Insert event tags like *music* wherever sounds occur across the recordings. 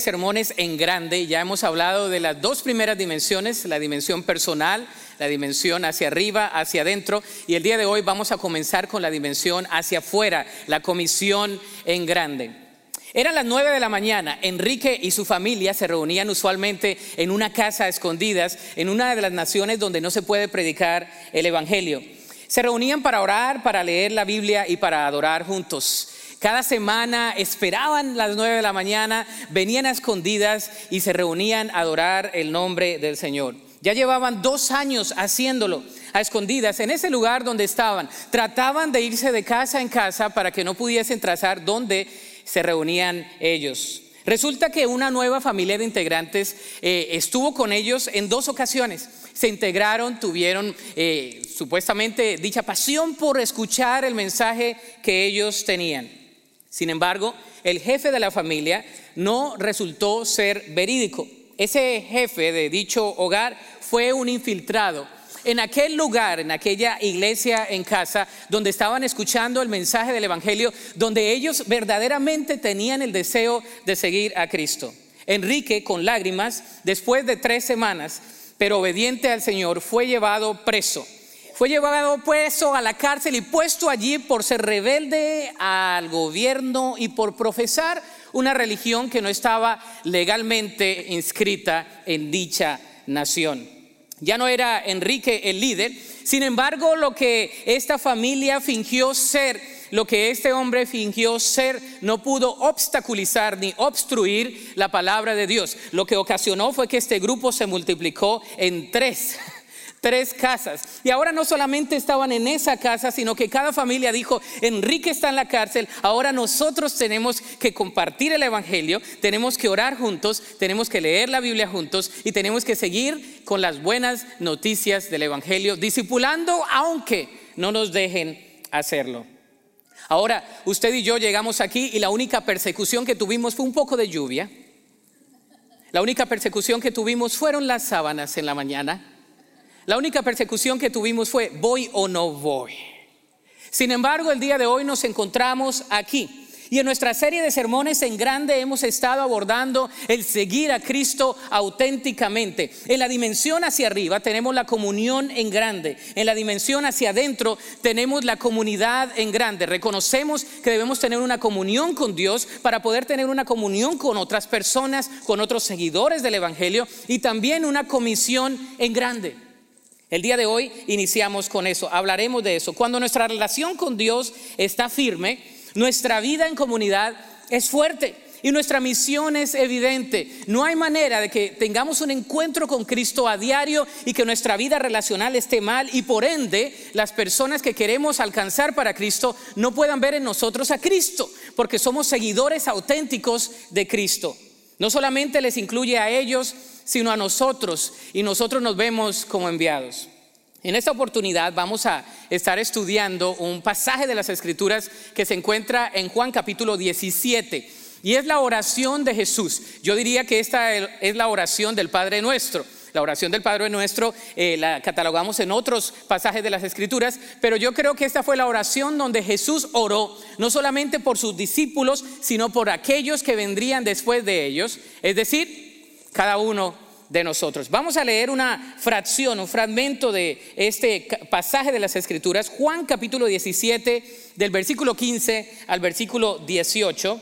sermones en grande, ya hemos hablado de las dos primeras dimensiones, la dimensión personal, la dimensión hacia arriba, hacia adentro, y el día de hoy vamos a comenzar con la dimensión hacia afuera, la comisión en grande. Eran las nueve de la mañana, Enrique y su familia se reunían usualmente en una casa escondidas, en una de las naciones donde no se puede predicar el Evangelio. Se reunían para orar, para leer la Biblia y para adorar juntos. Cada semana esperaban las nueve de la mañana, venían a escondidas y se reunían a adorar el nombre del Señor. Ya llevaban dos años haciéndolo a escondidas en ese lugar donde estaban. Trataban de irse de casa en casa para que no pudiesen trazar dónde se reunían ellos. Resulta que una nueva familia de integrantes eh, estuvo con ellos en dos ocasiones. Se integraron, tuvieron eh, supuestamente dicha pasión por escuchar el mensaje que ellos tenían. Sin embargo, el jefe de la familia no resultó ser verídico. Ese jefe de dicho hogar fue un infiltrado. En aquel lugar, en aquella iglesia en casa, donde estaban escuchando el mensaje del Evangelio, donde ellos verdaderamente tenían el deseo de seguir a Cristo. Enrique, con lágrimas, después de tres semanas, pero obediente al Señor, fue llevado preso fue llevado a la cárcel y puesto allí por ser rebelde al gobierno y por profesar una religión que no estaba legalmente inscrita en dicha nación. Ya no era Enrique el líder, sin embargo lo que esta familia fingió ser, lo que este hombre fingió ser, no pudo obstaculizar ni obstruir la palabra de Dios. Lo que ocasionó fue que este grupo se multiplicó en tres tres casas. Y ahora no solamente estaban en esa casa, sino que cada familia dijo, Enrique está en la cárcel, ahora nosotros tenemos que compartir el Evangelio, tenemos que orar juntos, tenemos que leer la Biblia juntos y tenemos que seguir con las buenas noticias del Evangelio, discipulando aunque no nos dejen hacerlo. Ahora, usted y yo llegamos aquí y la única persecución que tuvimos fue un poco de lluvia. La única persecución que tuvimos fueron las sábanas en la mañana. La única persecución que tuvimos fue, voy o no voy. Sin embargo, el día de hoy nos encontramos aquí. Y en nuestra serie de sermones en grande hemos estado abordando el seguir a Cristo auténticamente. En la dimensión hacia arriba tenemos la comunión en grande. En la dimensión hacia adentro tenemos la comunidad en grande. Reconocemos que debemos tener una comunión con Dios para poder tener una comunión con otras personas, con otros seguidores del Evangelio y también una comisión en grande. El día de hoy iniciamos con eso, hablaremos de eso. Cuando nuestra relación con Dios está firme, nuestra vida en comunidad es fuerte y nuestra misión es evidente. No hay manera de que tengamos un encuentro con Cristo a diario y que nuestra vida relacional esté mal y por ende las personas que queremos alcanzar para Cristo no puedan ver en nosotros a Cristo, porque somos seguidores auténticos de Cristo. No solamente les incluye a ellos, sino a nosotros y nosotros nos vemos como enviados. En esta oportunidad vamos a estar estudiando un pasaje de las Escrituras que se encuentra en Juan capítulo 17 y es la oración de Jesús. Yo diría que esta es la oración del Padre nuestro. La oración del Padre Nuestro eh, la catalogamos en otros pasajes de las Escrituras, pero yo creo que esta fue la oración donde Jesús oró, no solamente por sus discípulos, sino por aquellos que vendrían después de ellos, es decir, cada uno de nosotros. Vamos a leer una fracción, un fragmento de este pasaje de las Escrituras, Juan capítulo 17, del versículo 15 al versículo 18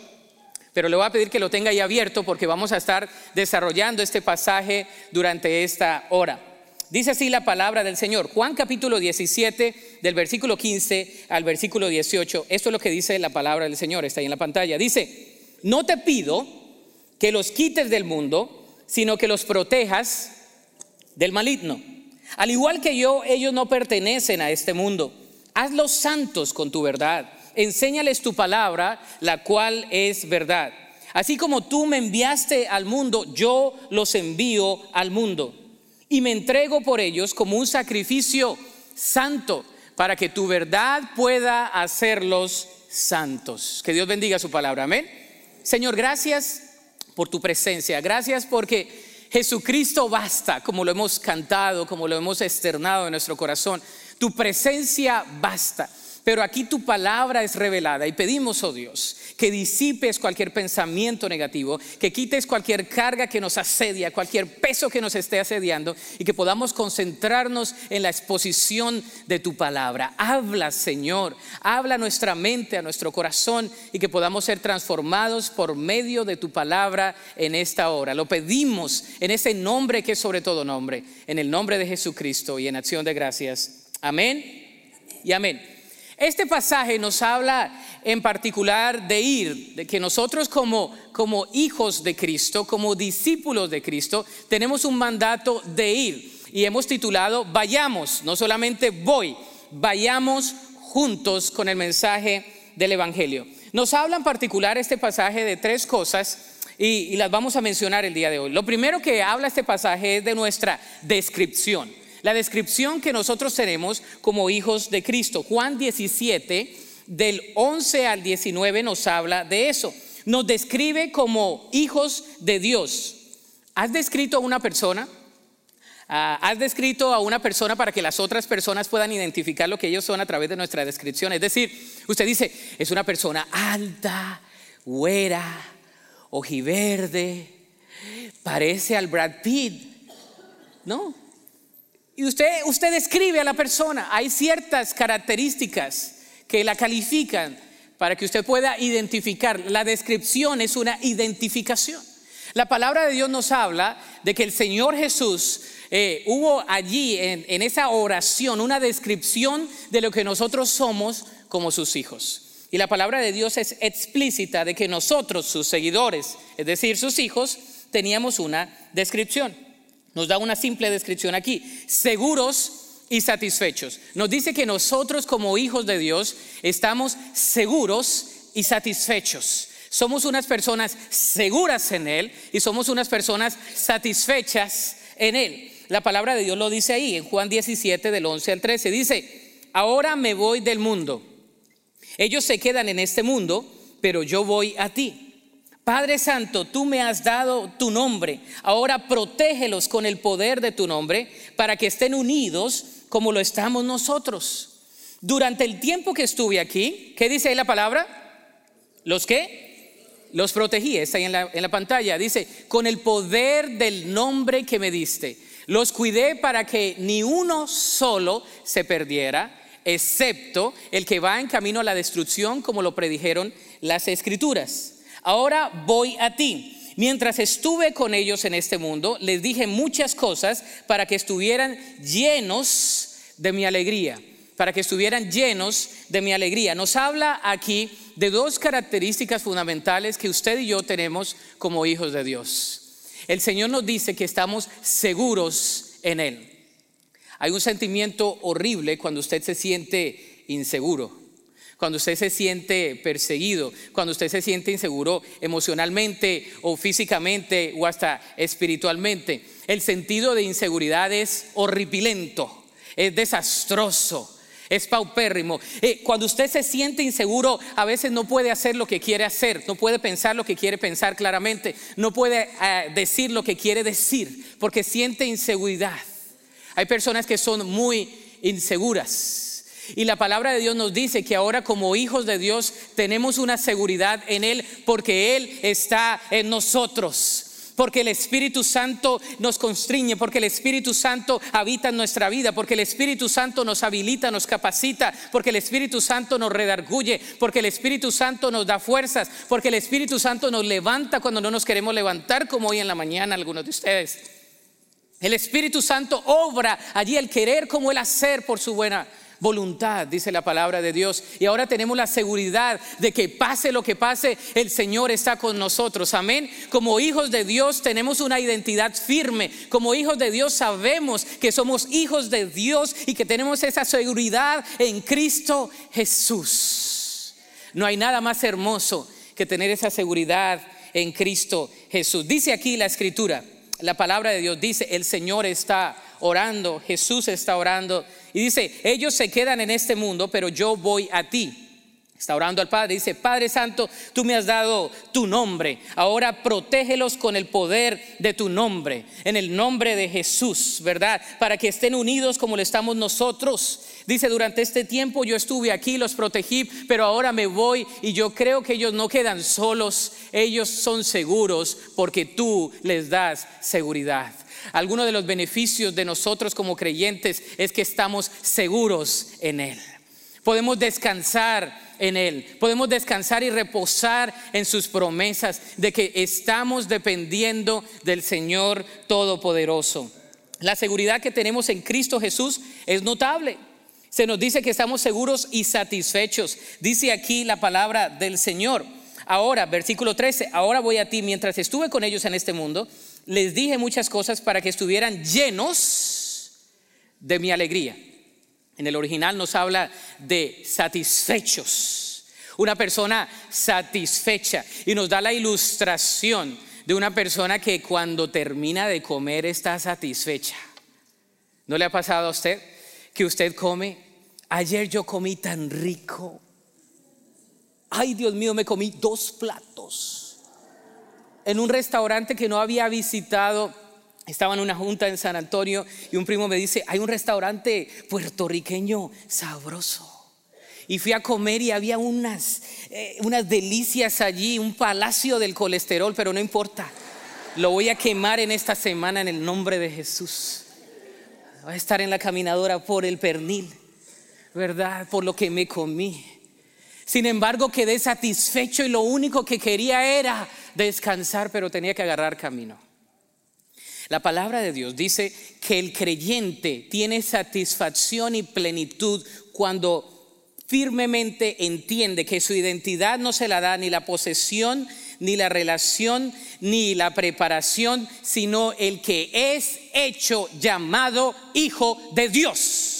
pero le voy a pedir que lo tenga ahí abierto porque vamos a estar desarrollando este pasaje durante esta hora. Dice así la palabra del Señor, Juan capítulo 17, del versículo 15 al versículo 18. Esto es lo que dice la palabra del Señor, está ahí en la pantalla. Dice, no te pido que los quites del mundo, sino que los protejas del maligno. Al igual que yo, ellos no pertenecen a este mundo. Hazlos santos con tu verdad enséñales tu palabra, la cual es verdad. Así como tú me enviaste al mundo, yo los envío al mundo. Y me entrego por ellos como un sacrificio santo, para que tu verdad pueda hacerlos santos. Que Dios bendiga su palabra. Amén. Señor, gracias por tu presencia. Gracias porque Jesucristo basta, como lo hemos cantado, como lo hemos externado en nuestro corazón. Tu presencia basta. Pero aquí tu palabra es revelada y pedimos, oh Dios, que disipes cualquier pensamiento negativo, que quites cualquier carga que nos asedia, cualquier peso que nos esté asediando y que podamos concentrarnos en la exposición de tu palabra. Habla, Señor, habla a nuestra mente, a nuestro corazón y que podamos ser transformados por medio de tu palabra en esta hora. Lo pedimos en ese nombre que es sobre todo nombre, en el nombre de Jesucristo y en acción de gracias. Amén y amén. Este pasaje nos habla en particular de ir, de que nosotros como, como hijos de Cristo, como discípulos de Cristo, tenemos un mandato de ir. Y hemos titulado, vayamos, no solamente voy, vayamos juntos con el mensaje del Evangelio. Nos habla en particular este pasaje de tres cosas y, y, las vamos a mencionar el día de hoy. Lo primero que habla este pasaje es de nuestra descripción la descripción que nosotros tenemos como hijos de Cristo. Juan 17, del 11 al 19 nos habla de eso. Nos describe como hijos de Dios. ¿Has descrito a una persona? Ah, ¿Has descrito a una persona para que las otras personas puedan identificar lo que ellos son a través de nuestra descripción? Es decir, usted dice, es una persona alta, güera, ojiverde, parece al Brad Pitt. No, y usted, usted describe a la persona. Hay ciertas características que la califican para que usted pueda identificar. La descripción es una identificación. La palabra de Dios nos habla de que el Señor Jesús eh, hubo allí en, en esa oración una descripción de lo que nosotros somos como sus hijos. Y la palabra de Dios es explícita de que nosotros, sus seguidores, es decir, sus hijos, teníamos una descripción. Nos da una simple descripción aquí. Seguros y satisfechos. Nos dice que nosotros como hijos de Dios estamos seguros y satisfechos. Somos unas personas seguras en Él y somos unas personas satisfechas en Él. La palabra de Dios lo dice ahí en Juan 17 del 11 al 13. Dice, ahora me voy del mundo. Ellos se quedan en este mundo, pero yo voy a ti. Padre Santo, tú me has dado tu nombre, ahora protégelos con el poder de tu nombre para que estén unidos como lo estamos nosotros. Durante el tiempo que estuve aquí, ¿qué dice ahí la palabra? ¿Los qué? Los protegí, está ahí en la, en la pantalla. Dice, con el poder del nombre que me diste, los cuidé para que ni uno solo se perdiera, excepto el que va en camino a la destrucción, como lo predijeron las escrituras ahora voy a ti. Mientras estuve con ellos en este mundo, les dije muchas cosas para que estuvieran llenos de mi alegría, para que estuvieran llenos de mi alegría. Nos habla aquí de dos características fundamentales que usted y yo tenemos como hijos de Dios. El Señor nos dice que estamos seguros en Él. Hay un sentimiento horrible cuando usted se siente inseguro cuando usted se siente perseguido, cuando usted se siente inseguro emocionalmente o físicamente o hasta espiritualmente. El sentido de inseguridad es horripilento, es desastroso. Es paupérrimo. Eh, cuando usted se siente inseguro, a veces no puede hacer lo que quiere hacer, no puede pensar lo que quiere pensar claramente, no puede eh, decir lo que quiere decir, porque siente inseguridad. Hay personas que son muy inseguras. Y la palabra de Dios nos dice que ahora como hijos de Dios tenemos una seguridad en Él porque Él está en nosotros. Porque el Espíritu Santo nos constriñe, porque el Espíritu Santo habita en nuestra vida, porque el Espíritu Santo nos habilita, nos capacita, porque el Espíritu Santo nos redarguye, porque el Espíritu Santo nos da fuerzas, porque el Espíritu Santo nos levanta cuando no nos queremos levantar, como hoy en la mañana algunos de ustedes. El Espíritu Santo obra allí el querer como el hacer por su buena voluntad, dice la palabra de Dios. Y ahora tenemos la seguridad de que pase lo que pase, el Señor está con nosotros. Amén. Como hijos de Dios tenemos una identidad firme. Como hijos de Dios sabemos que somos hijos de Dios y que tenemos esa seguridad en Cristo Jesús. No hay nada más hermoso que tener esa seguridad en Cristo Jesús. Dice aquí la escritura, la palabra de Dios dice, el Señor está orando, Jesús está orando y dice, ellos se quedan en este mundo, pero yo voy a ti. Está orando al Padre, dice, Padre Santo, tú me has dado tu nombre, ahora protégelos con el poder de tu nombre, en el nombre de Jesús, ¿verdad? Para que estén unidos como lo estamos nosotros. Dice, durante este tiempo yo estuve aquí, los protegí, pero ahora me voy y yo creo que ellos no quedan solos, ellos son seguros porque tú les das seguridad. Alguno de los beneficios de nosotros como creyentes es que estamos seguros en Él. Podemos descansar en Él. Podemos descansar y reposar en sus promesas de que estamos dependiendo del Señor Todopoderoso. La seguridad que tenemos en Cristo Jesús es notable. Se nos dice que estamos seguros y satisfechos. Dice aquí la palabra del Señor. Ahora, versículo 13, ahora voy a ti, mientras estuve con ellos en este mundo, les dije muchas cosas para que estuvieran llenos de mi alegría. En el original nos habla de satisfechos. Una persona satisfecha. Y nos da la ilustración de una persona que cuando termina de comer está satisfecha. ¿No le ha pasado a usted que usted come? Ayer yo comí tan rico. Ay, Dios mío, me comí dos platos. En un restaurante que no había visitado estaba en una junta en San Antonio y un primo me dice, hay un restaurante puertorriqueño sabroso. Y fui a comer y había unas, eh, unas delicias allí, un palacio del colesterol, pero no importa. Lo voy a quemar en esta semana en el nombre de Jesús. Voy a estar en la caminadora por el pernil, ¿verdad? Por lo que me comí. Sin embargo, quedé satisfecho y lo único que quería era descansar, pero tenía que agarrar camino. La palabra de Dios dice que el creyente tiene satisfacción y plenitud cuando firmemente entiende que su identidad no se la da ni la posesión, ni la relación, ni la preparación, sino el que es hecho llamado Hijo de Dios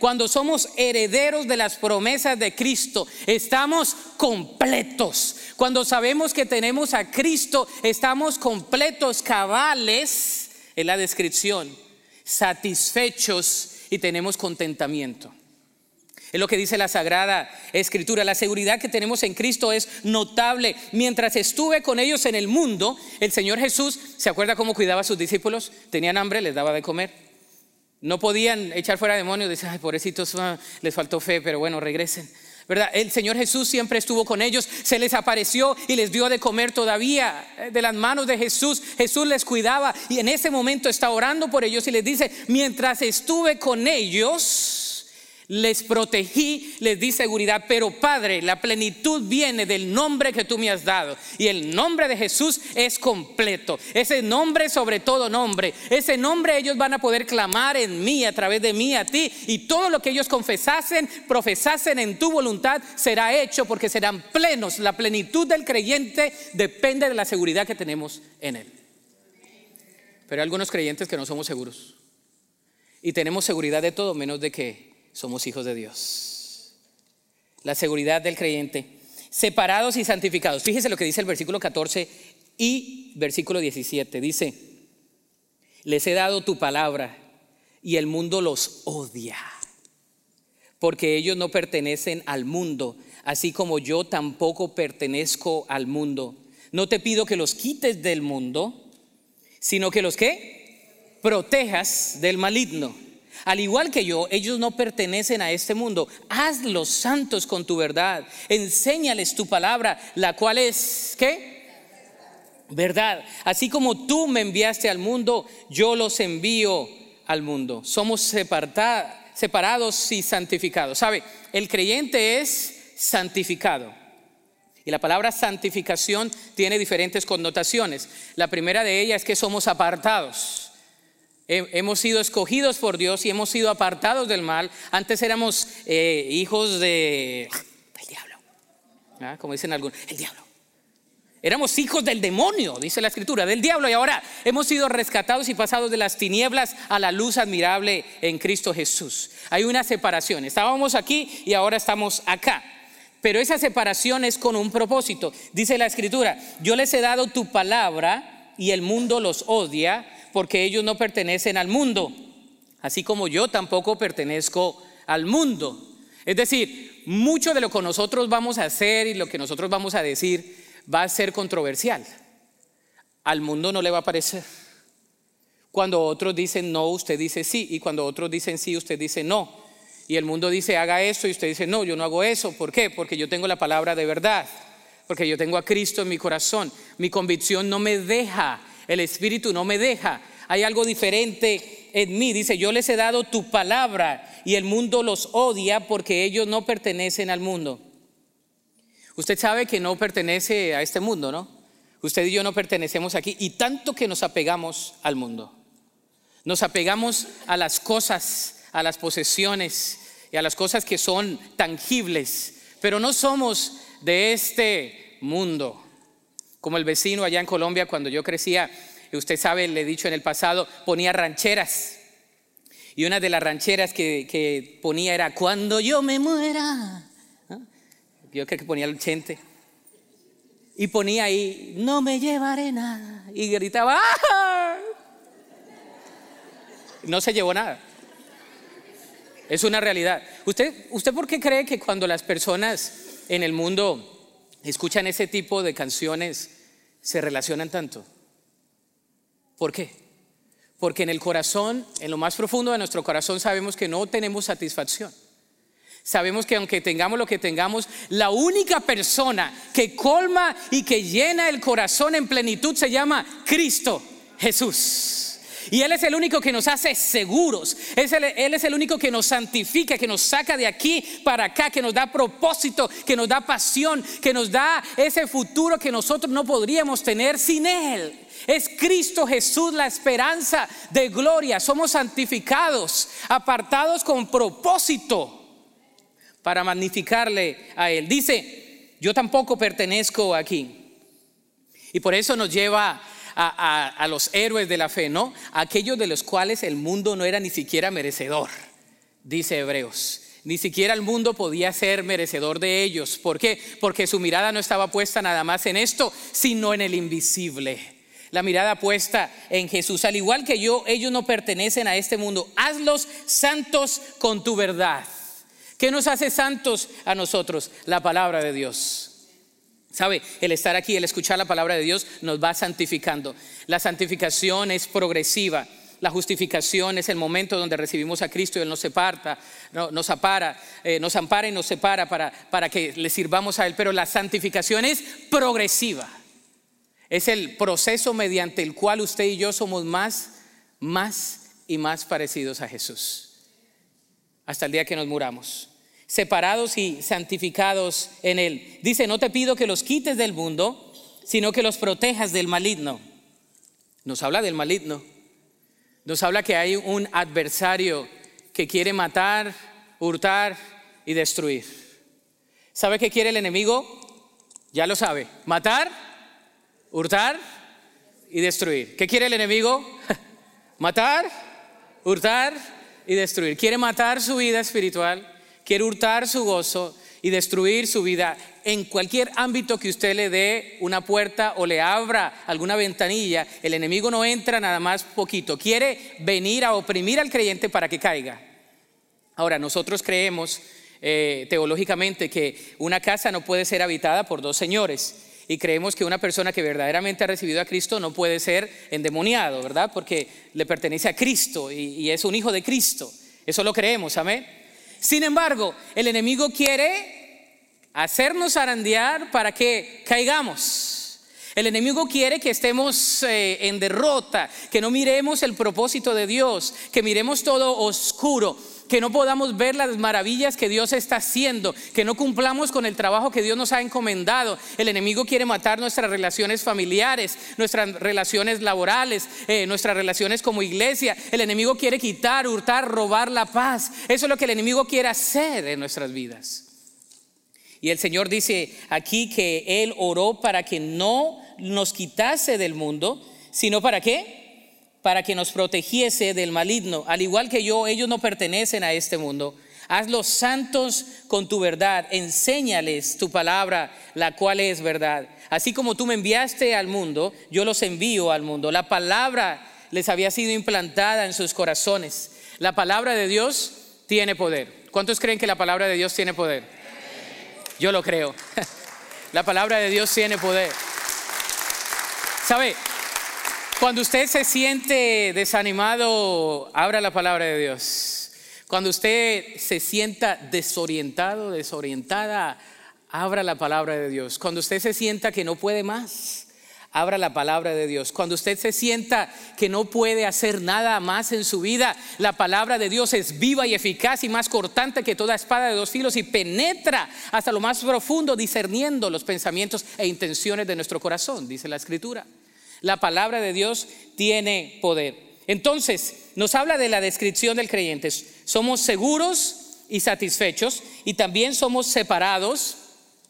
cuando somos herederos de las promesas de Cristo, estamos completos. Cuando sabemos que tenemos a Cristo, estamos completos, cabales en la descripción, satisfechos y tenemos contentamiento. Es lo que dice la Sagrada Escritura. La seguridad que tenemos en Cristo es notable. Mientras estuve con ellos en el mundo, el Señor Jesús, ¿se acuerda cómo cuidaba a sus discípulos? Tenían hambre, les daba de comer. No podían echar fuera demonios. Decían, ay, pobrecitos, ah, les faltó fe, pero bueno, regresen. El Señor Jesús siempre estuvo con ellos, se les apareció y les dio de comer todavía eh, de las manos de Jesús. Jesús les cuidaba y en ese momento está orando por ellos y les dice, mientras estuve con ellos, les protegí, les di seguridad, pero Padre, la plenitud viene del nombre que tú me has dado. Y el nombre de Jesús es completo. Ese nombre sobre todo nombre. Ese nombre ellos van a poder clamar en mí, a través de mí, a ti. Y todo lo que ellos confesasen, profesasen en tu voluntad, será hecho porque serán plenos. La plenitud del creyente depende de la seguridad que tenemos en él. Pero hay algunos creyentes que no somos seguros. Y tenemos seguridad de todo menos de que somos hijos de Dios. La seguridad del creyente. Separados y santificados. Fíjese lo que dice el versículo 14 y versículo 17. Dice, les he dado tu palabra y el mundo los odia, porque ellos no pertenecen al mundo, así como yo tampoco pertenezco al mundo. No te pido que los quites del mundo, sino que los que protejas del maligno. Al igual que yo, ellos no pertenecen a este mundo. Hazlos santos con tu verdad. Enséñales tu palabra, la cual es, ¿qué? Verdad. Así como tú me enviaste al mundo, yo los envío al mundo. Somos separados y santificados. ¿Sabe? El creyente es santificado. Y la palabra santificación tiene diferentes connotaciones. La primera de ellas es que somos apartados hemos sido escogidos por Dios y hemos sido apartados del mal. Antes éramos eh, hijos de, diablo, como dicen algunos, el diablo. Éramos hijos del demonio, dice la escritura, del diablo, y ahora hemos sido rescatados y pasados de las tinieblas a la luz admirable en Cristo Jesús. Hay una separación. Estábamos aquí y ahora estamos acá. Pero esa separación es con un propósito. Dice la escritura, yo les he dado tu palabra y el mundo los odia porque ellos no pertenecen al mundo, así como yo tampoco pertenezco al mundo. Es decir, mucho de lo que nosotros vamos a hacer y lo que nosotros vamos a decir va a ser controversial. Al mundo no le va a parecer. Cuando otros dicen no, usted dice sí. Y cuando otros dicen sí, usted dice no. Y el mundo dice haga esto y usted dice no, yo no hago eso. ¿Por qué? Porque yo tengo la palabra de verdad. Porque yo tengo a Cristo en mi corazón. Mi convicción no me deja. El Espíritu no me deja. Hay algo diferente en mí. Dice, yo les he dado tu palabra y el mundo los odia porque ellos no pertenecen al mundo. Usted sabe que no pertenece a este mundo, ¿no? Usted y yo no pertenecemos aquí y tanto que nos apegamos al mundo. Nos apegamos a las cosas, a las posesiones y a las cosas que son tangibles, pero no somos de este mundo. Como el vecino allá en Colombia cuando yo crecía, usted sabe, le he dicho en el pasado, ponía rancheras. Y una de las rancheras que, ponía era, cuando yo me muera. Yo creo que ponía el chente. Y ponía ahí, no me llevaré nada. Y gritaba, ¡Ah! No se llevó nada. Es una realidad. ¿Usted, ¿Usted por qué cree que cuando las personas en el mundo escuchan ese tipo de canciones se relacionan tanto? ¿Por qué? Porque en el corazón, en lo más profundo de nuestro corazón, sabemos que no tenemos satisfacción. Sabemos que aunque tengamos lo que tengamos, la única persona que colma y que llena el corazón en plenitud se llama Cristo Jesús. Y Él es el único que nos hace seguros. Él es el único que nos santifica, que nos saca de aquí para acá, que nos da propósito, que nos da pasión, que nos da ese futuro que nosotros no podríamos tener sin Él. Es Cristo Jesús la esperanza de gloria. Somos santificados, apartados con propósito para magnificarle a Él. Dice, yo tampoco pertenezco aquí. Y por eso nos lleva a, los héroes de la fe, ¿no? Aquellos de los cuales el mundo no era ni siquiera merecedor, dice Hebreos. Ni siquiera el mundo podía ser merecedor de ellos. ¿Por qué? Porque su mirada no estaba puesta nada más en esto, sino en el invisible. La mirada puesta en Jesús. Al igual que yo, ellos no pertenecen a este mundo. Hazlos santos con tu verdad. ¿Qué nos hace santos a nosotros? La palabra de Dios. ¿Sabe? El estar aquí, el escuchar la palabra de Dios nos va santificando. La santificación es progresiva. La justificación es el momento donde recibimos a Cristo y Él nos separa, nos, eh, nos ampara y nos separa para, para que le sirvamos a Él. Pero la santificación es progresiva. Es el proceso mediante el cual usted y yo somos más, más y más parecidos a Jesús. Hasta el día que nos muramos separados y santificados en Él. Dice, no te pido que los quites del mundo, sino que los protejas del maligno. Nos habla del maligno. Nos habla que hay un adversario que quiere matar, hurtar y destruir. ¿Sabe qué quiere el enemigo? Ya lo sabe. Matar, hurtar y destruir. ¿Qué quiere el enemigo? *laughs* matar, hurtar y destruir. Quiere matar su vida espiritual quiere hurtar su gozo y destruir su vida en cualquier ámbito que usted le dé una puerta o le abra alguna ventanilla, el enemigo no entra nada más poquito, quiere venir a oprimir al creyente para que caiga. Ahora, nosotros creemos eh, teológicamente que una casa no puede ser habitada por dos señores y creemos que una persona que verdaderamente ha recibido a Cristo no puede ser endemoniado, ¿verdad? Porque le pertenece a Cristo y, y es un hijo de Cristo. Eso lo creemos, amén. Sin embargo, el enemigo quiere hacernos arandear para que caigamos. El enemigo quiere que estemos eh, en derrota, que no miremos el propósito de Dios, que miremos todo oscuro que no podamos ver las maravillas que Dios está haciendo, que no cumplamos con el trabajo que Dios nos ha encomendado. El enemigo quiere matar nuestras relaciones familiares, nuestras relaciones laborales, eh, nuestras relaciones como iglesia. El enemigo quiere quitar, hurtar, robar la paz. Eso es lo que el enemigo quiere hacer en nuestras vidas. Y el Señor dice aquí que Él oró para que no nos quitase del mundo, sino para qué? Para que nos protegiese del maligno. Al igual que yo, ellos no pertenecen a este mundo. Hazlos santos con tu verdad, enséñales tu palabra, la cual es verdad. Así como tú me enviaste al mundo, yo los envío al mundo. La palabra les había sido implantada en sus corazones. La palabra de Dios tiene poder. ¿Cuántos creen que la palabra de Dios tiene poder? Yo lo creo. *laughs* La palabra de Dios tiene poder. ¿Sabe? Cuando usted se siente desanimado, abra la palabra de Dios. Cuando usted se sienta desorientado, desorientada, abra la palabra de Dios. Cuando usted se sienta que no puede más, abra la palabra de Dios. Cuando usted se sienta que no puede hacer nada más en su vida, la palabra de Dios es viva y eficaz y más cortante que toda espada de dos filos y penetra hasta lo más profundo discerniendo los pensamientos e intenciones de nuestro corazón, dice la escritura. La palabra de Dios tiene poder. Entonces, nos habla de la descripción del creyente. Somos seguros y satisfechos y también somos separados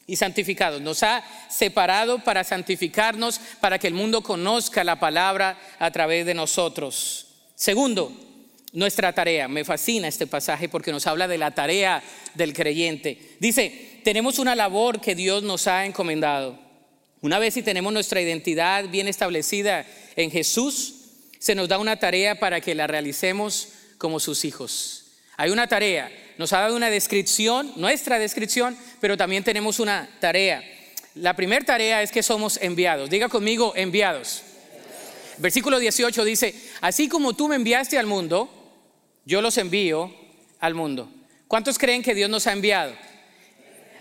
y santificados. Nos ha separado para santificarnos, para que el mundo conozca la palabra a través de nosotros. Segundo, nuestra tarea. Me fascina este pasaje porque nos habla de la tarea del creyente. Dice, tenemos una labor que Dios nos ha encomendado. Una vez si tenemos nuestra identidad bien establecida en Jesús, se nos da una tarea para que la realicemos como sus hijos. Hay una tarea, nos ha dado una descripción, nuestra descripción, pero también tenemos una tarea. La primera tarea es que somos enviados. Diga conmigo, enviados. Versículo 18 dice, así como tú me enviaste al mundo, yo los envío al mundo. ¿Cuántos creen que Dios nos ha enviado?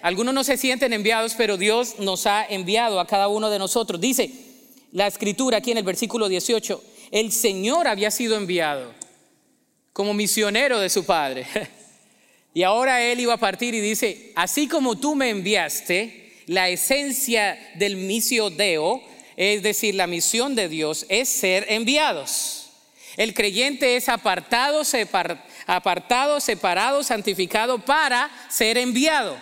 Algunos no se sienten enviados, pero Dios nos ha enviado a cada uno de nosotros. Dice la escritura aquí en el versículo 18, el Señor había sido enviado como misionero de su Padre. *laughs* Y ahora él iba a partir y dice, así como tú me enviaste, la esencia del deo, es decir, la misión de Dios, es ser enviados. El creyente es apartado, separado, santificado para ser enviado.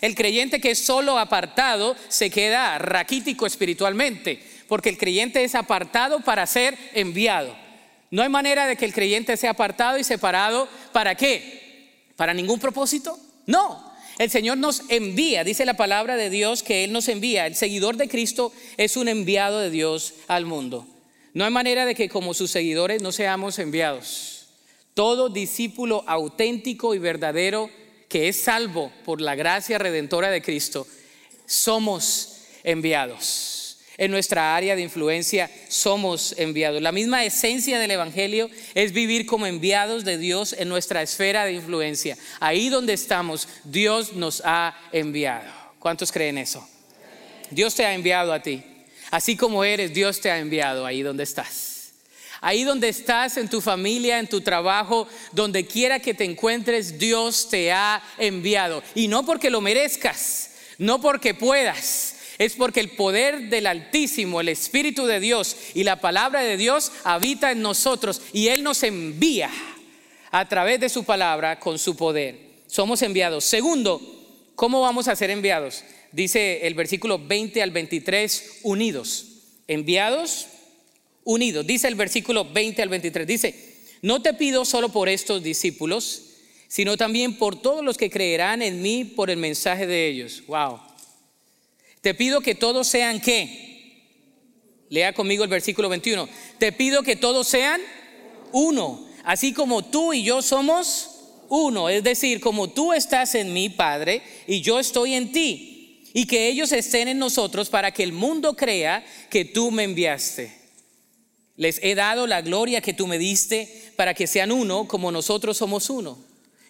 El creyente que es solo apartado se queda raquítico espiritualmente, porque el creyente es apartado para ser enviado. No hay manera de que el creyente sea apartado y separado. ¿Para qué? ¿Para ningún propósito? No. El Señor nos envía, dice la palabra de Dios que Él nos envía. El seguidor de Cristo es un enviado de Dios al mundo. No hay manera de que como sus seguidores no seamos enviados. Todo discípulo auténtico y verdadero que es salvo por la gracia redentora de Cristo, somos enviados en nuestra área de influencia somos enviados. La misma esencia del Evangelio es vivir como enviados de Dios en nuestra esfera de influencia. Ahí donde estamos, Dios nos ha enviado. ¿Cuántos creen eso? Dios te ha enviado a ti. Así como eres, Dios te ha enviado ahí donde estás. Ahí donde estás, en tu familia, en tu trabajo, donde quiera que te encuentres, Dios te ha enviado. Y no porque lo merezcas, no porque puedas, es porque el poder del Altísimo, el Espíritu de Dios y la palabra de Dios habita en nosotros y Él nos envía a través de su palabra con su poder. Somos enviados. Segundo, ¿cómo vamos a ser enviados? Dice el versículo 20 al 23, unidos. Enviados, unidos. Dice el versículo 20 al 23. Dice, no te pido solo por estos discípulos, sino también por todos los que creerán en mí por el mensaje de ellos. Wow. Te pido que todos sean qué. Lea conmigo el versículo 21. Te pido que todos sean uno, así como tú y yo somos uno. Es decir, como tú estás en mí, Padre, y yo estoy en ti. Y que ellos estén en nosotros para que el mundo crea que tú me enviaste. Les he dado la gloria que tú me diste para que sean uno como nosotros somos uno.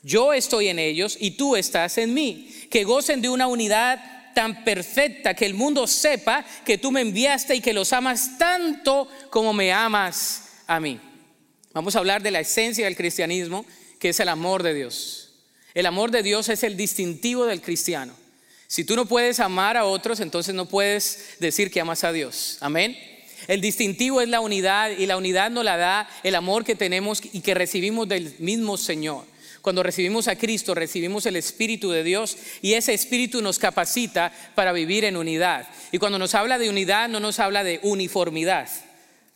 Yo estoy en ellos y tú estás en mí. Que gocen de una unidad tan perfecta que el mundo sepa que tú me enviaste y que los amas tanto como me amas a mí. Vamos a hablar de la esencia del cristianismo, que es el amor de Dios. El amor de Dios es el distintivo del cristiano. Si tú no puedes amar a otros, entonces no puedes decir que amas a Dios. Amén. El distintivo es la unidad y la unidad nos la da el amor que tenemos y que recibimos del mismo Señor. Cuando recibimos a Cristo, recibimos el Espíritu de Dios y ese Espíritu nos capacita para vivir en unidad. Y cuando nos habla de unidad, no nos habla de uniformidad.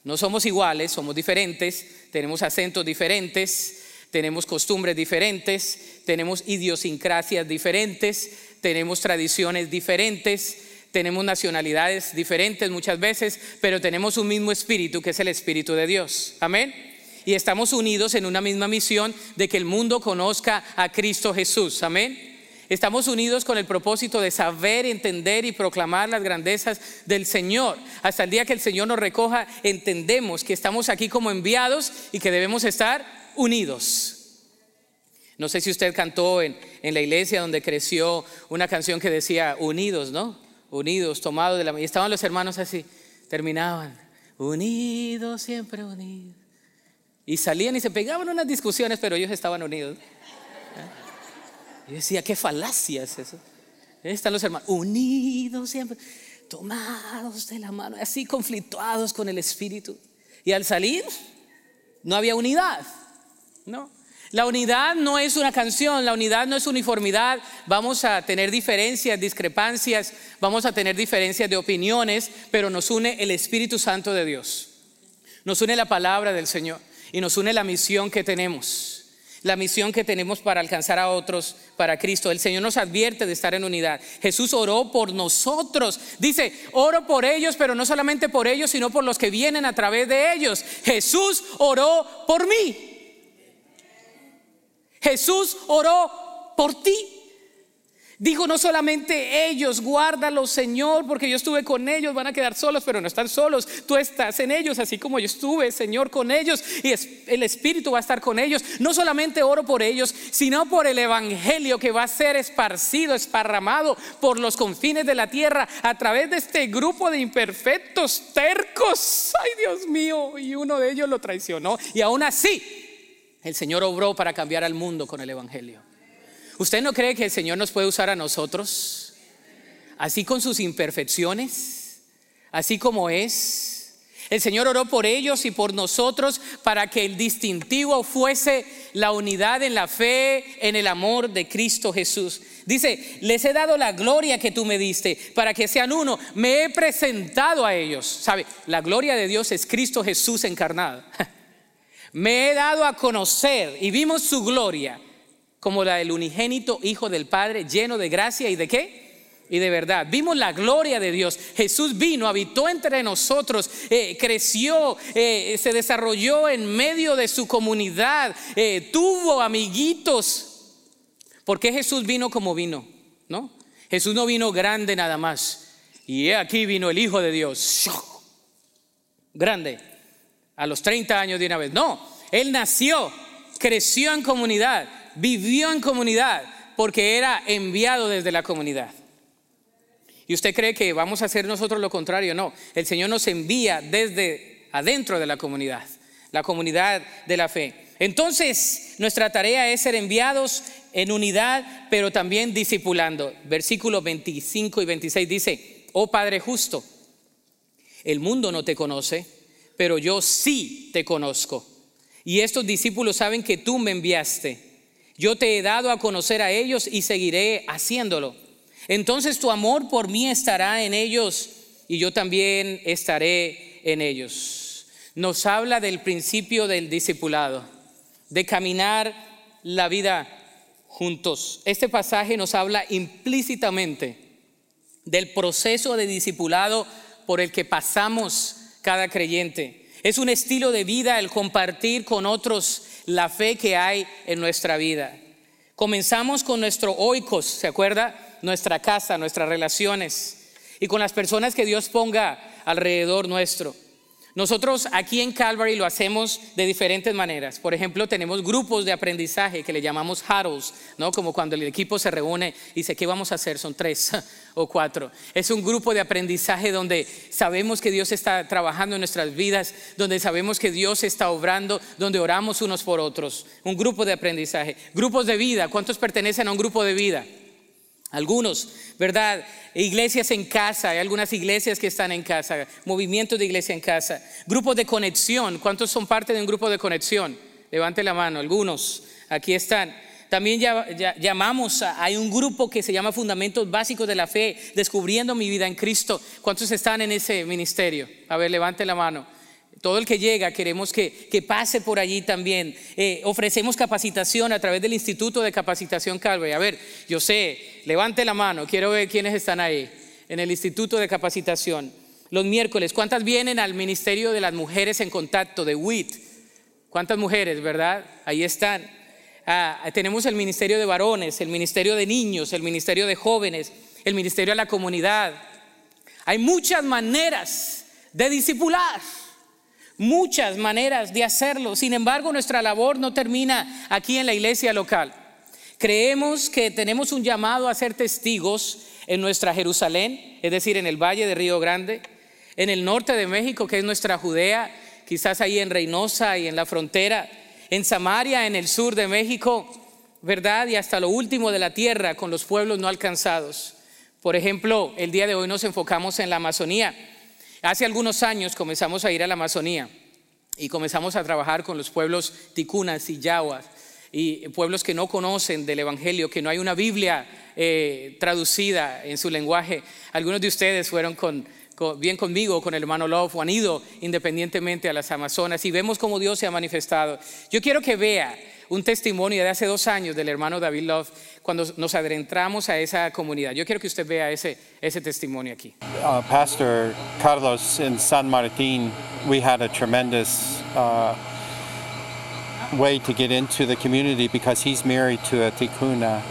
No somos iguales, somos diferentes, tenemos acentos diferentes, tenemos costumbres diferentes, tenemos idiosincrasias diferentes, tenemos tradiciones diferentes, tenemos nacionalidades diferentes muchas veces, pero tenemos un mismo espíritu que es el Espíritu de Dios. Amén y estamos unidos en una misma misión de que el mundo conozca a Cristo Jesús. Amén. Estamos unidos con el propósito de saber, entender y proclamar las grandezas del Señor. Hasta el día que el Señor nos recoja, entendemos que estamos aquí como enviados y que debemos estar unidos. No sé si usted cantó en, la iglesia donde creció una canción que decía unidos, ¿no? Unidos, tomados de la Y estaban los hermanos así, terminaban, unidos, siempre unidos. Y salían y se pegaban unas discusiones, pero ellos estaban unidos. Y decía, qué falacia es eso. están los hermanos, unidos siempre, tomados de la mano, así conflictuados con el Espíritu. Y al salir, no había unidad, ¿no? La unidad no es una canción, la unidad no es uniformidad. Vamos a tener diferencias, discrepancias, vamos a tener diferencias de opiniones, pero nos une el Espíritu Santo de Dios. Nos une la palabra del Señor y nos une la misión que tenemos la misión que tenemos para alcanzar a otros para Cristo. El Señor nos advierte de estar en unidad. Jesús oró por nosotros. Dice, oro por ellos, pero no solamente por ellos, sino por los que vienen a través de ellos. Jesús oró por mí. Jesús oró por ti. Dijo no solamente ellos, guárdalos Señor, porque yo estuve con ellos, van a quedar solos, pero no están solos. Tú estás en ellos, así como yo estuve, Señor, con ellos, y el Espíritu va a estar con ellos. No solamente oro por ellos, sino por el Evangelio que va a ser esparcido, esparramado por los confines de la tierra a través de este grupo de imperfectos, tercos. Ay, Dios mío, y uno de ellos lo traicionó. Y aún así, el Señor obró para cambiar al mundo con el Evangelio. ¿Usted no cree que el Señor nos puede usar a nosotros? Así con sus imperfecciones, así como es. El Señor oró por ellos y por nosotros para que el distintivo fuese la unidad en la fe, en el amor de Cristo Jesús. Dice, les he dado la gloria que tú me diste para que sean uno. Me he presentado a ellos. ¿Sabe? La gloria de Dios es Cristo Jesús encarnado. *laughs* Me he dado a conocer y vimos su gloria como la del unigénito Hijo del Padre, lleno de gracia y de qué? Y de verdad. Vimos la gloria de Dios. Jesús vino, habitó entre nosotros, eh, creció, eh, se desarrolló en medio de su comunidad, eh, tuvo amiguitos. ¿Por qué Jesús vino como vino? ¿No? Jesús no vino grande nada más. Y aquí vino el Hijo de Dios. Grande. A los 30 años de una vez. No, Él nació, creció en comunidad vivió en comunidad porque era enviado desde la comunidad. ¿Y usted cree que vamos a hacer nosotros lo contrario? No, el Señor nos envía desde adentro de la comunidad, la comunidad de la fe. Entonces, nuestra tarea es ser enviados en unidad, pero también discipulando. Versículos 25 y 26 dice, oh Padre justo, el mundo no te conoce, pero yo sí te conozco. Y estos discípulos saben que tú me enviaste. Yo te he dado a conocer a ellos y seguiré haciéndolo. Entonces tu amor por mí estará en ellos y yo también estaré en ellos. Nos habla del principio del discipulado, de caminar la vida juntos. Este pasaje nos habla implícitamente del proceso de discipulado por el que pasamos cada creyente. Es un estilo de vida el compartir con otros la fe que hay en nuestra vida. Comenzamos con nuestro oikos, ¿se acuerda? Nuestra casa, nuestras relaciones y con las personas que Dios ponga alrededor nuestro. Nosotros aquí en Calvary lo hacemos de diferentes maneras. Por ejemplo, tenemos grupos de aprendizaje que le llamamos huddles, ¿no? Como cuando el equipo se reúne y dice, ¿qué vamos a hacer? Son tres *laughs* o cuatro. Es un grupo de aprendizaje donde sabemos que Dios está trabajando en nuestras vidas, donde sabemos que Dios está obrando, donde oramos unos por otros. Un grupo de aprendizaje. Grupos de vida. ¿Cuántos pertenecen a un grupo de vida? Algunos, ¿verdad? Iglesias en casa, hay algunas iglesias que están en casa, movimientos de iglesia en casa, grupos de conexión, ¿cuántos son parte de un grupo de conexión? Levante la mano, algunos, aquí están. También ya, llamamos, hay un grupo que se llama Fundamentos Básicos de la Fe, descubriendo mi vida en Cristo. ¿Cuántos están en ese ministerio? A ver, levante la mano. Todo el que llega queremos que, pase por allí también. Eh, ofrecemos capacitación a través del Instituto de Capacitación Calvary. A ver, yo sé, levante la mano, quiero ver quiénes están ahí en el Instituto de Capacitación. Los miércoles, ¿cuántas vienen al Ministerio de las Mujeres en Contacto de WIT? ¿Cuántas mujeres, verdad? Ahí están. Ah, tenemos el ministerio de varones, el ministerio de niños, el ministerio de jóvenes, el ministerio a la comunidad. Hay muchas maneras de discipular, muchas maneras de hacerlo. Sin embargo, nuestra labor no termina aquí en la iglesia local. Creemos que tenemos un llamado a ser testigos en nuestra Jerusalén, es decir, en el Valle de Río Grande, en el norte de México, que es nuestra Judea, quizás ahí en Reynosa y en la frontera, en Samaria, en el sur de México, ¿verdad? Y hasta lo último de la tierra con los pueblos no alcanzados. Por ejemplo, el día de hoy nos enfocamos en la Amazonía. Hace algunos años comenzamos a ir a la Amazonía y comenzamos a trabajar con los pueblos ticunas y yahuas y pueblos que no conocen del Evangelio, que no hay una Biblia eh, traducida en su lenguaje. Algunos de ustedes fueron con, bien conmigo, con el hermano Love, o han ido independientemente a las Amazonas y vemos cómo Dios se ha manifestado. Yo quiero que vea un testimonio de hace dos años del hermano David Love cuando nos adentramos a esa comunidad. Yo quiero que usted vea ese, ese testimonio aquí. Uh, Pastor Carlos in San Martin, we had a tremendous uh, way to get into the community because he's married to a Ticuna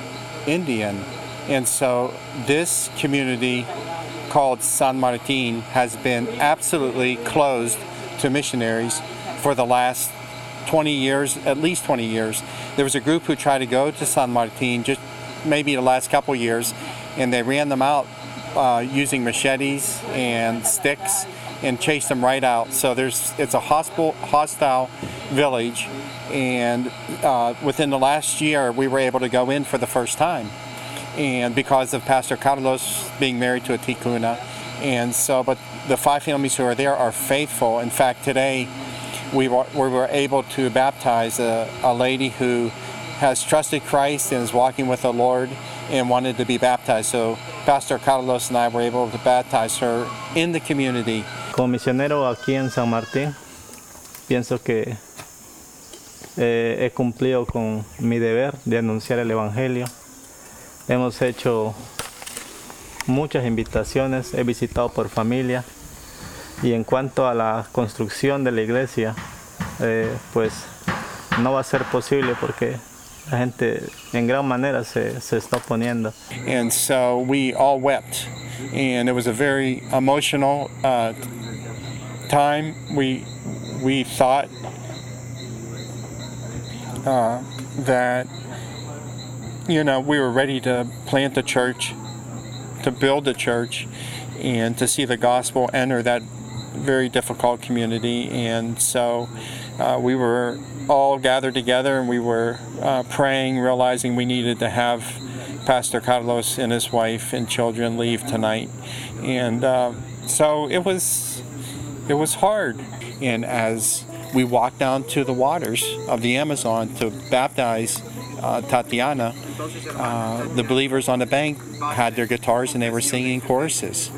Indian. And so this community called San Martin has been absolutely closed to missionaries for the last 20 years, at least 20 years. There was a group who tried to go to San Martin just maybe the last couple years, and they ran them out uh, using machetes and sticks and chased them right out. So there's it's a hostile hostile village, and uh, within the last year we were able to go in for the first time, and because of Pastor Carlos being married to a Tikuna, and so but the five families who are there are faithful. In fact, today we were, we were able to baptize a, a lady who has trusted Christ and is walking with the Lord and wanted to be baptized. So Pastor Carlos and I were able to baptize her in the community. Como misionero aquí en San Martín, pienso que eh, he cumplido con mi deber de anunciar el Evangelio. Hemos hecho muchas invitaciones, he visitado por familia y en cuanto a la construcción de la iglesia, eh, pues no va a ser posible porque la gente en gran manera se, se está oponiendo. And so we all wept, and it was a very emotional uh, time. We we thought uh, that you know we were ready to plant the church, to build the church, and to see the gospel enter that very difficult community. And so uh, we were all gathered together and we were uh, praying, realizing we needed to have Pastor Carlos and his wife and children leave tonight. And uh, so it was it was hard. And as we walked down to the waters of the Amazon to baptize uh, Tatiana, uh, the believers on the bank had their guitars and they were singing choruses.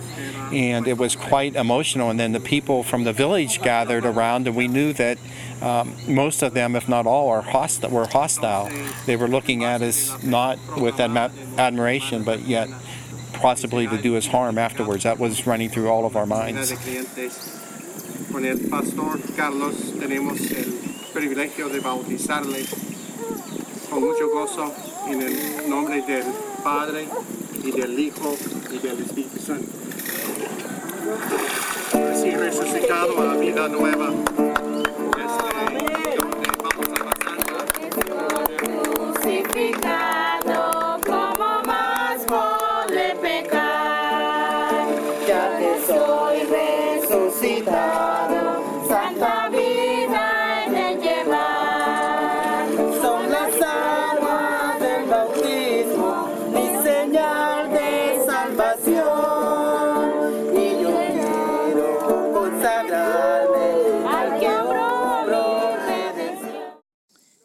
And it was quite emotional. And then the people from the village gathered around, and we knew that um, most of them, if not all, are hostile, were hostile. They were looking at us not with admiration, but yet possibly to do us harm afterwards. That was running through all of our minds. Con el pastor Carlos tenemos el privilegio de bautizarle con mucho gozo en el nombre del Padre y del Hijo y del Espíritu Santo. Así resucitado a vida nueva. Este,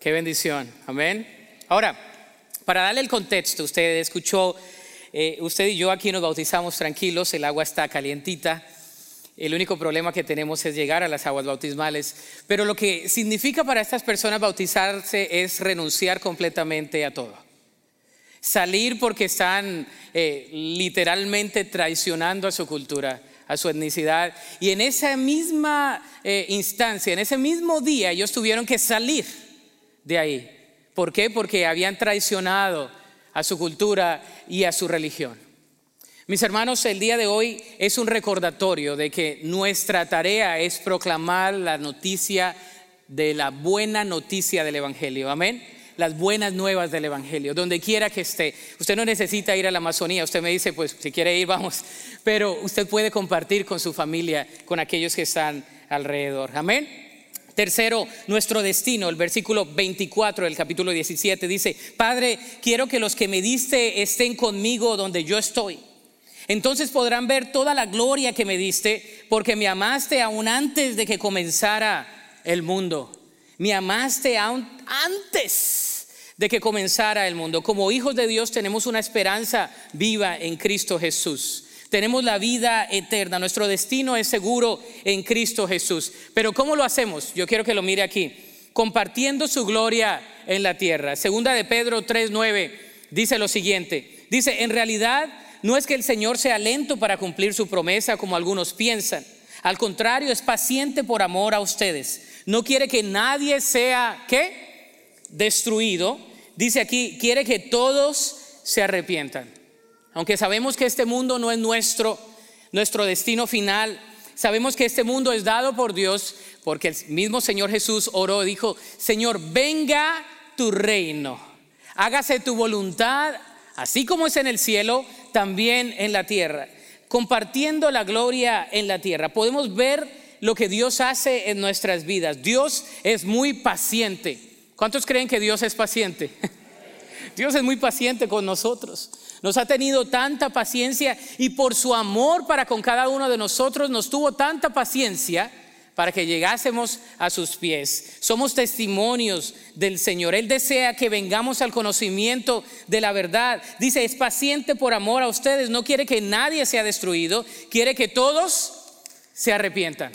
Qué bendición, amén. Ahora, para darle el contexto, usted escuchó, eh, usted y yo aquí nos bautizamos tranquilos, el agua está calientita, el único problema que tenemos es llegar a las aguas bautismales, pero lo que significa para estas personas bautizarse es renunciar completamente a todo. Salir porque están eh, literalmente traicionando a su cultura, a su etnicidad. Y en esa misma eh, instancia, en ese mismo día, ellos tuvieron que salir de ahí ¿Por qué? Porque habían traicionado a su cultura y a su religión. Mis hermanos, el día de hoy es un recordatorio de que nuestra tarea es proclamar la noticia de la buena noticia del Evangelio. Amén. Las buenas nuevas del Evangelio, donde quiera que esté. Usted no necesita ir a la Amazonía, usted me dice, pues si quiere ir, vamos. Pero usted puede compartir con su familia, con aquellos que están alrededor. Amén. Tercero, nuestro destino. El versículo 24 del capítulo 17 dice, Padre, quiero que los que me diste estén conmigo donde yo estoy. Entonces podrán ver toda la gloria que me diste, porque me amaste aún antes de que comenzara el mundo. Me amaste aún antes de que comenzara el mundo. Como hijos de Dios tenemos una esperanza viva en Cristo Jesús. Tenemos la vida eterna, nuestro destino es seguro en Cristo Jesús. Pero ¿cómo lo hacemos? Yo quiero que lo mire aquí. Compartiendo su gloria en la tierra. Segunda de Pedro 3:9 dice lo siguiente. Dice, en realidad no es que el Señor sea lento para cumplir su promesa como algunos piensan. Al contrario, es paciente por amor a ustedes. No quiere que nadie sea, ¿qué? Destruido. Dice aquí, quiere que todos se arrepientan. Aunque sabemos que este mundo no es nuestro, nuestro destino final, sabemos que este mundo es dado por Dios, porque el mismo Señor Jesús oró, dijo, Señor, venga tu reino, hágase tu voluntad, así como es en el cielo, también en la tierra, compartiendo la gloria en la tierra. Podemos ver lo que Dios hace en nuestras vidas. Dios es muy paciente. ¿Cuántos creen que Dios es paciente? *laughs* Dios es muy paciente con nosotros. Nos ha tenido tanta paciencia y por su amor para con cada uno de nosotros nos tuvo tanta paciencia para que llegásemos a sus pies. Somos testimonios del Señor. Él desea que vengamos al conocimiento de la verdad. Dice, es paciente por amor a ustedes. No quiere que nadie sea destruido. Quiere que todos se arrepientan.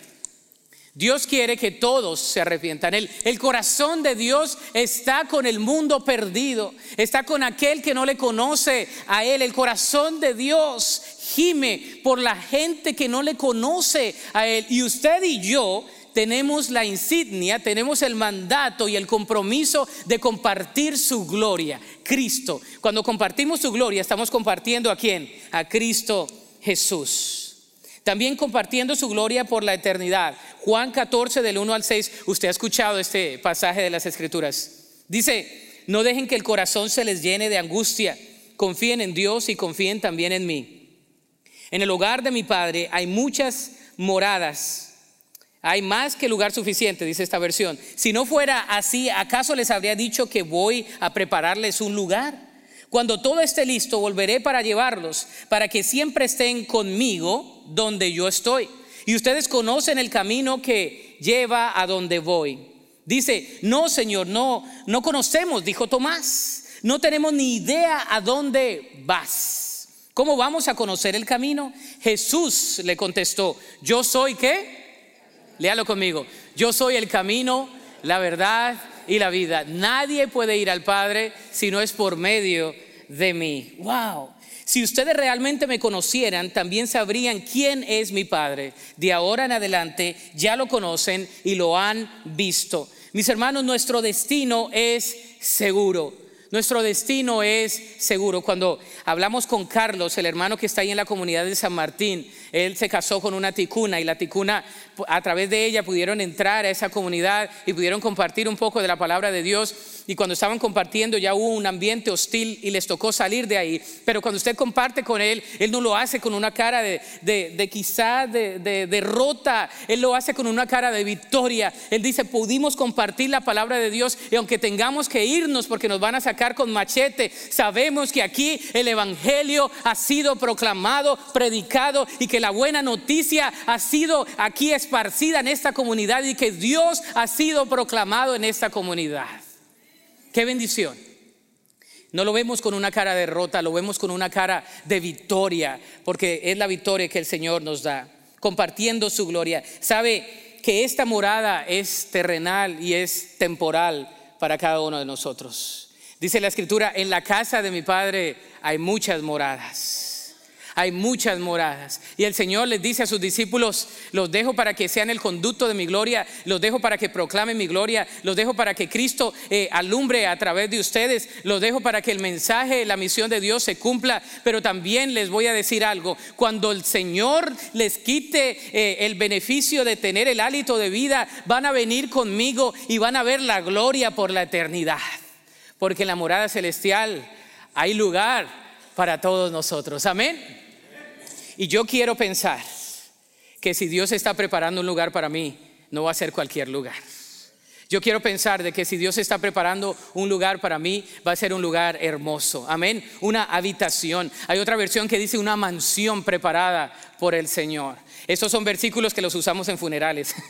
Dios quiere que todos se arrepientan. El, el, corazón de Dios está con el mundo perdido, está con aquel que no le conoce a Él. El corazón de Dios gime por la gente que no le conoce a Él. Y usted y yo tenemos la insignia, tenemos el mandato y el compromiso de compartir su gloria, Cristo. Cuando compartimos su gloria, estamos compartiendo a quién? A Cristo Jesús. También compartiendo su gloria por la eternidad. Juan 14 del 1 al 6, usted ha escuchado este pasaje de las Escrituras. Dice, no dejen que el corazón se les llene de angustia, confíen en Dios y confíen también en mí. En el hogar de mi Padre hay muchas moradas. Hay más que lugar suficiente, dice esta versión. Si no fuera así, ¿acaso les habría dicho que voy a prepararles un lugar? Cuando todo esté listo, volveré para llevarlos, para que siempre estén conmigo donde yo estoy. Y ustedes conocen el camino que lleva a donde voy. Dice, no, Señor, no, no conocemos, dijo Tomás. No tenemos ni idea a dónde vas. ¿Cómo vamos a conocer el camino? Jesús le contestó, yo soy qué? Léalo conmigo. Yo soy el camino, la verdad y la vida. Nadie puede ir al Padre si no es por medio de mí. Wow. Si ustedes realmente me conocieran, también sabrían quién es mi Padre. De ahora en adelante ya lo conocen y lo han visto. Mis hermanos, nuestro destino es seguro. Nuestro destino es seguro. Cuando hablamos con Carlos, el hermano que está ahí en la comunidad de San Martín, él se casó con una ticuna y la ticuna, a través de ella pudieron entrar a esa comunidad y pudieron compartir un poco de la palabra de Dios. Y cuando estaban compartiendo ya hubo un ambiente hostil y les tocó salir de ahí. Pero cuando usted comparte con él, él no lo hace con una cara de, de, quizá de, de derrota, él lo hace con una cara de victoria. Él dice, pudimos compartir la palabra de Dios y aunque tengamos que irnos porque nos van a sacar con machete, sabemos que aquí el Evangelio ha sido proclamado, predicado y que la buena noticia ha sido aquí esparcida en esta comunidad y que Dios ha sido proclamado en esta comunidad. Qué bendición. No lo vemos con una cara de derrota, lo vemos con una cara de victoria, porque es la victoria que el Señor nos da, compartiendo su gloria. Sabe que esta morada es terrenal y es temporal para cada uno de nosotros. Dice la escritura, en la casa de mi Padre hay muchas moradas. Hay muchas moradas. Y el Señor les dice a sus discípulos, los dejo para que sean el conducto de mi gloria, los dejo para que proclamen mi gloria, los dejo para que Cristo eh, alumbre a través de ustedes, los dejo para que el mensaje, la misión de Dios se cumpla. Pero también les voy a decir algo, cuando el Señor les quite eh, el beneficio de tener el hálito de vida, van a venir conmigo y van a ver la gloria por la eternidad. Porque en la morada celestial hay lugar para todos nosotros. Amén. Y yo quiero pensar que si Dios está preparando un lugar para mí, no va a ser cualquier lugar. Yo quiero pensar de que si Dios está preparando un lugar para mí, va a ser un lugar hermoso. Amén. Una habitación. Hay otra versión que dice una mansión preparada por el Señor. Estos son versículos que los usamos en funerales. *laughs*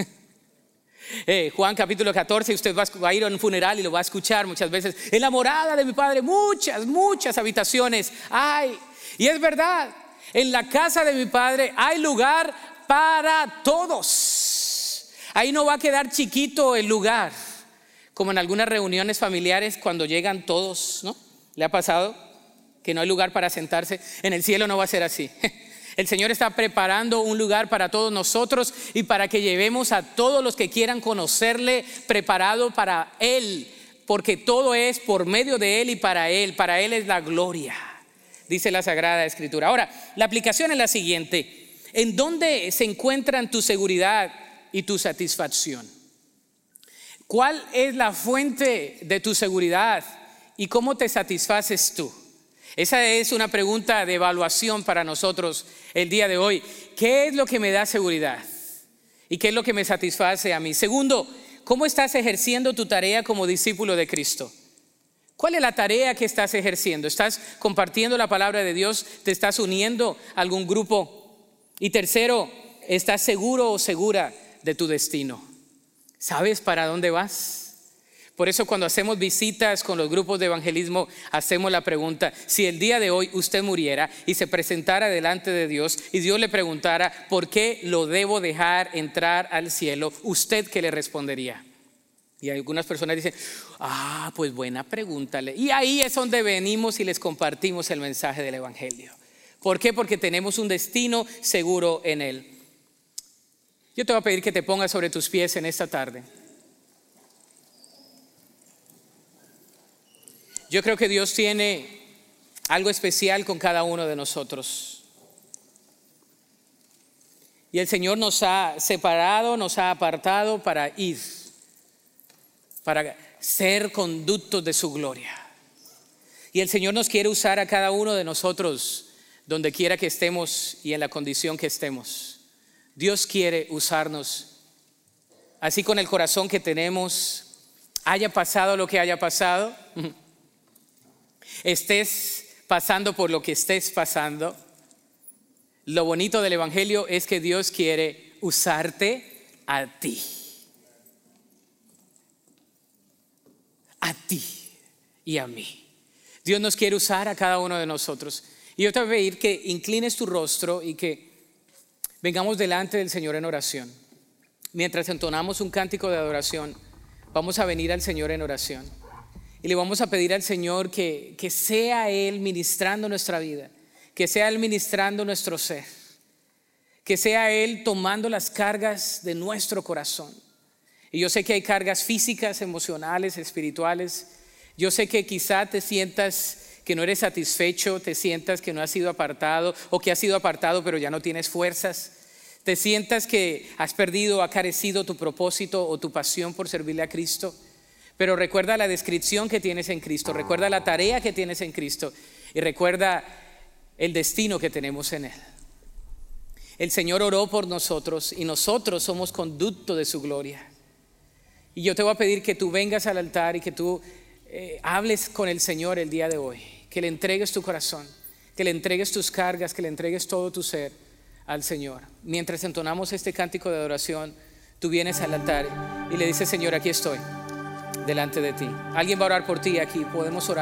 Eh, Juan capítulo 14, usted va a ir a un funeral y lo va a escuchar muchas veces. En la morada de mi padre, muchas, muchas habitaciones hay. Y es verdad, en la casa de mi padre hay lugar para todos. Ahí no va a quedar chiquito el lugar, como en algunas reuniones familiares cuando llegan todos, ¿no? ¿Le ha pasado que no hay lugar para sentarse? En el cielo no va a ser así. *laughs* El Señor está preparando un lugar para todos nosotros y para que llevemos a todos los que quieran conocerle preparado para Él, porque todo es por medio de Él y para Él. Para Él es la gloria dice la Sagrada Escritura. Ahora, la aplicación es la siguiente. ¿En dónde se encuentran tu seguridad y tu satisfacción? ¿Cuál es la fuente de tu seguridad y cómo te satisfaces tú? Esa es una pregunta de evaluación para nosotros el día de hoy. ¿Qué es lo que me da seguridad? ¿Y qué es lo que me satisface a mí? Segundo, ¿cómo estás ejerciendo tu tarea como discípulo de Cristo? ¿Cuál es la tarea que estás ejerciendo? ¿Estás compartiendo la palabra de Dios? ¿Te estás uniendo a algún grupo? Y tercero, ¿estás seguro o segura de tu destino? ¿Sabes para dónde vas? Por eso cuando hacemos visitas con los grupos de evangelismo, hacemos la pregunta, si el día de hoy usted muriera y se presentara delante de Dios y Dios le preguntara, ¿por qué lo debo dejar entrar al cielo? ¿Usted qué le respondería? Y algunas personas dicen, ah, pues buena pregunta. Y ahí es donde venimos y les compartimos el mensaje del Evangelio. ¿Por qué? Porque tenemos un destino seguro en Él. Yo te voy a pedir que te pongas sobre tus pies en esta tarde. Yo creo que Dios tiene algo especial con cada uno de nosotros. Y el Señor nos ha separado, nos ha apartado para ir para ser conductos de su gloria. Y el Señor nos quiere usar a cada uno de nosotros donde quiera que estemos y en la condición que estemos. Dios quiere usarnos así con el corazón que tenemos, haya pasado lo que haya pasado, *laughs* estés pasando por lo que estés pasando. Lo bonito del Evangelio es que Dios quiere usarte a ti. a ti y a mí. Dios nos quiere usar a cada uno de nosotros. Y yo te voy a pedir que inclines tu rostro y que vengamos delante del Señor en oración. Mientras entonamos un cántico de adoración, vamos a venir al Señor en oración. Y le vamos a pedir al Señor que, que sea Él ministrando nuestra vida, que sea Él ministrando nuestro ser, que sea Él tomando las cargas de nuestro corazón. Y yo sé que hay cargas físicas, emocionales, espirituales. Yo sé que quizá te sientas que no eres satisfecho, te sientas que no has sido apartado o que has sido apartado pero ya no tienes fuerzas. Te sientas que has perdido, ha carecido tu propósito o tu pasión por servirle a Cristo. Pero recuerda la descripción que tienes en Cristo, recuerda la tarea que tienes en Cristo y recuerda el destino que tenemos en Él. El Señor oró por nosotros y nosotros somos conducto de su gloria. Y yo te voy a pedir que tú vengas al altar y que tú eh, hables con el Señor el día de hoy, que le entregues tu corazón, que le entregues tus cargas, que le entregues todo tu ser al Señor. Mientras entonamos este cántico de adoración, tú vienes al altar y le dices, Señor, aquí estoy, delante de ti. Alguien va a orar por ti aquí, podemos orar.